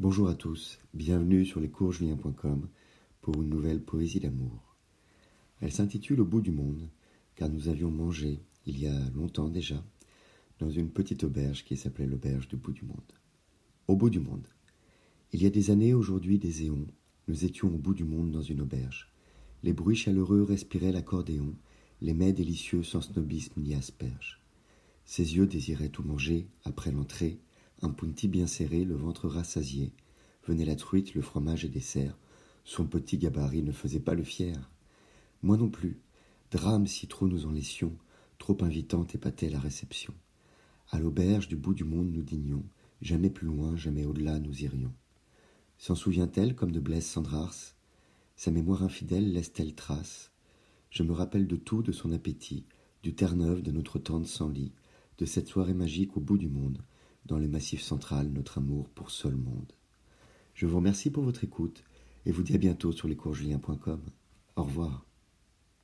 Bonjour à tous, bienvenue sur lescoursjulien.com pour une nouvelle poésie d'amour. Elle s'intitule Au bout du monde, car nous avions mangé, il y a longtemps déjà, dans une petite auberge qui s'appelait l'auberge du bout du monde. Au bout du monde. Il y a des années, aujourd'hui des éons, nous étions au bout du monde dans une auberge. Les bruits chaleureux respiraient l'accordéon, les mets délicieux sans snobisme ni asperge. Ses yeux désiraient tout manger, après l'entrée, un punti bien serré, le ventre rassasié. Venait la truite, le fromage et dessert. Son petit gabarit ne faisait pas le fier. Moi non plus. Drame si trop nous en laissions, trop invitante épatait la réception. À l'auberge du bout du monde nous dînions, jamais plus loin, jamais au-delà nous irions. S'en souvient-elle comme de Blaise Sandrars? Sa mémoire infidèle laisse-t-elle trace? Je me rappelle de tout, de son appétit, du Terre-Neuve, de notre tente sans lit, de cette soirée magique au bout du monde, dans le massif central, notre amour pour seul monde. Je vous remercie pour votre écoute et vous dis à bientôt sur lescoursjulien.com. Au revoir.